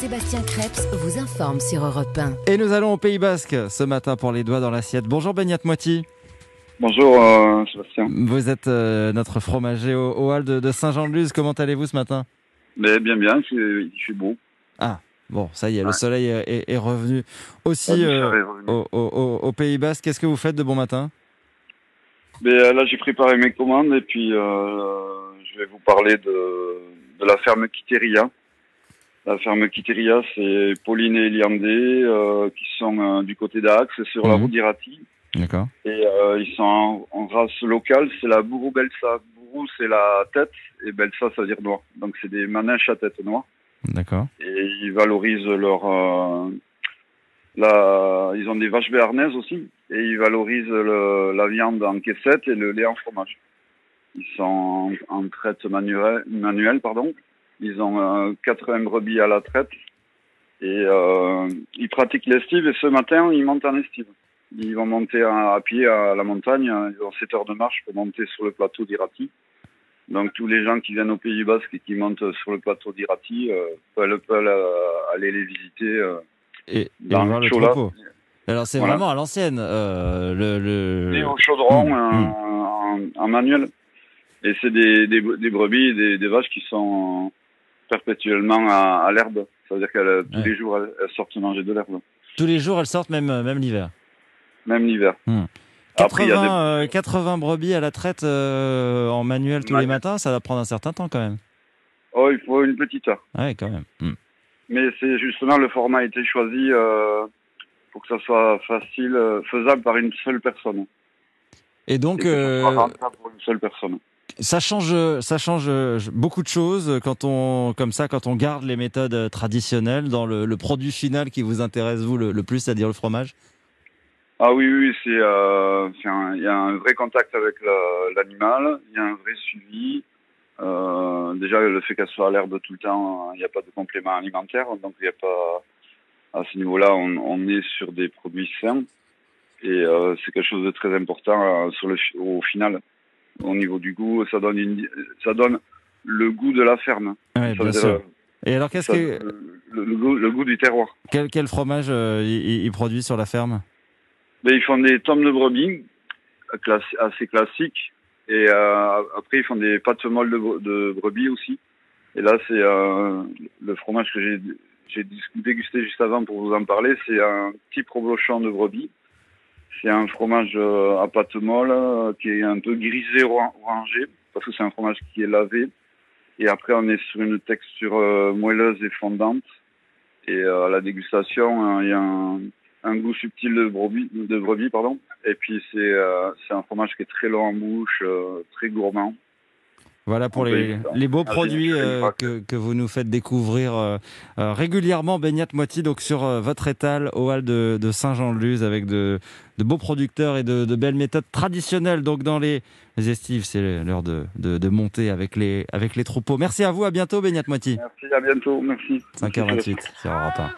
Sébastien Krebs vous informe sur Europe 1. Et nous allons au Pays Basque ce matin pour les doigts dans l'assiette. Bonjour Benyat Moiti. Bonjour euh, Sébastien. Vous êtes euh, notre fromager au, au hall de, de Saint-Jean-de-Luz. Comment allez-vous ce matin? Mais bien, bien, c'est- il fait beau. Ah, bon, ça y est, le soleil est, est revenu aussi Ah, euh, soleil est revenu. au, au- au- au Pays Basque. Qu'est-ce que vous faites de bon matin? Mais euh, là, j'ai préparé mes commandes et puis euh, je vais vous parler de, de la ferme Quiteria. La ferme Quiteria, c'est Pauline et Eliandé euh, qui sont euh, du côté d'Axe, sur la Mhm. route d'Irati. D'accord. Et euh, ils sont en, en race locale, c'est la Bourou Belsa. Bourou, c'est la tête et Belsa, ça veut dire noir. Donc, c'est des manèches à tête noire. D'accord. et ils valorisent leur euh, la ils ont des vaches béarnaises aussi et ils valorisent le, la viande en caissette et le lait en fromage. Ils sont en, en traite manuelle, manuelle pardon. Ils ont euh, 80 brebis à la traite et euh, ils pratiquent l'estive et ce matin ils montent en estive. Ils vont monter à, à pied à la montagne, ils ont 7 heures de marche pour monter sur le plateau d'Irati. Donc tous les gens qui viennent au Pays Basque et qui montent sur le plateau d'Irati euh, peuvent, peuvent, euh, aller les visiter. euh, Et, Dans voir le le troupeau. Alors c'est Voilà. vraiment à l'ancienne. euh, le, le- et au chaudron Mmh, euh, mmh. en, en manuel. Et c'est des, des, des brebis, des, des vaches qui sont perpétuellement à, à l'herbe. Ça veut dire qu'elles tous Ouais. les jours elles, elles sortent manger de l'herbe, Tous les jours, elles sortent, même, même l'hiver. même l'hiver. Hmm. Après, il y a 80, des- euh, 80 brebis à la traite euh, en manuel tous les matins, ça va prendre un certain temps quand même. Oh, il faut une petite heure. Ouais, quand même. Hmm. Mais c'est justement le format a été choisi euh, pour que ça soit facile, euh, faisable par une seule personne. Et donc, Et que euh, pour une seule personne. Ça change, ça change euh, beaucoup de choses quand on, comme ça, quand on garde les méthodes euh, traditionnelles dans le, produit final qui vous intéresse vous le, plus, c'est-à-dire le fromage? Ah oui, oui, c'est, euh, il y a un vrai contact avec la- l'animal, il y a un vrai suivi. Déjà, le fait qu'elle soit à l'herbe tout le temps, il n'y a pas de complément alimentaire, donc il n'y a pas, à ce niveau-là, on, est sur des produits sains. Et c'est quelque chose de très important sur le, au final. Au niveau du goût, ça donne, une, ça donne le goût de la ferme. Ouais, Ça bien dire, sûr. euh, Et alors, qu'est-ce que, le, le goût, le goût du terroir. quel, quel fromage euh, il, il produit sur la ferme? Mais ils font des tomes de brebis euh, assez classiques. Et euh, après, ils font des pâtes molles de, bre- de brebis aussi. Et là, c'est euh, le fromage que j'ai dégusté juste avant pour vous en parler. C'est un petit problochon de brebis. C'est un fromage euh, à pâte molle euh, qui est un peu grisé oran- orangé parce que c'est un fromage qui est lavé. Et après, on est sur une texture euh, moelleuse et fondante. Et à la dégustation, euh, il y a un, un goût subtil de brebis, de pardon. Et puis c'est c'est un fromage qui est très long en bouche, très gourmand. Voilà pour peut les, beaux produits euh, que, que vous nous faites découvrir euh, euh, régulièrement, Beignat Moiti, donc sur euh, votre étal au hall de, de Saint-Jean-de-Luz avec de, de beaux producteurs et de, de belles méthodes traditionnelles. Donc dans les, les estives, c'est l'heure de monter avec les, avec les troupeaux. Merci à vous, à bientôt, Beignat Moiti. Merci, à bientôt, merci. 5h28 sur Europe 1.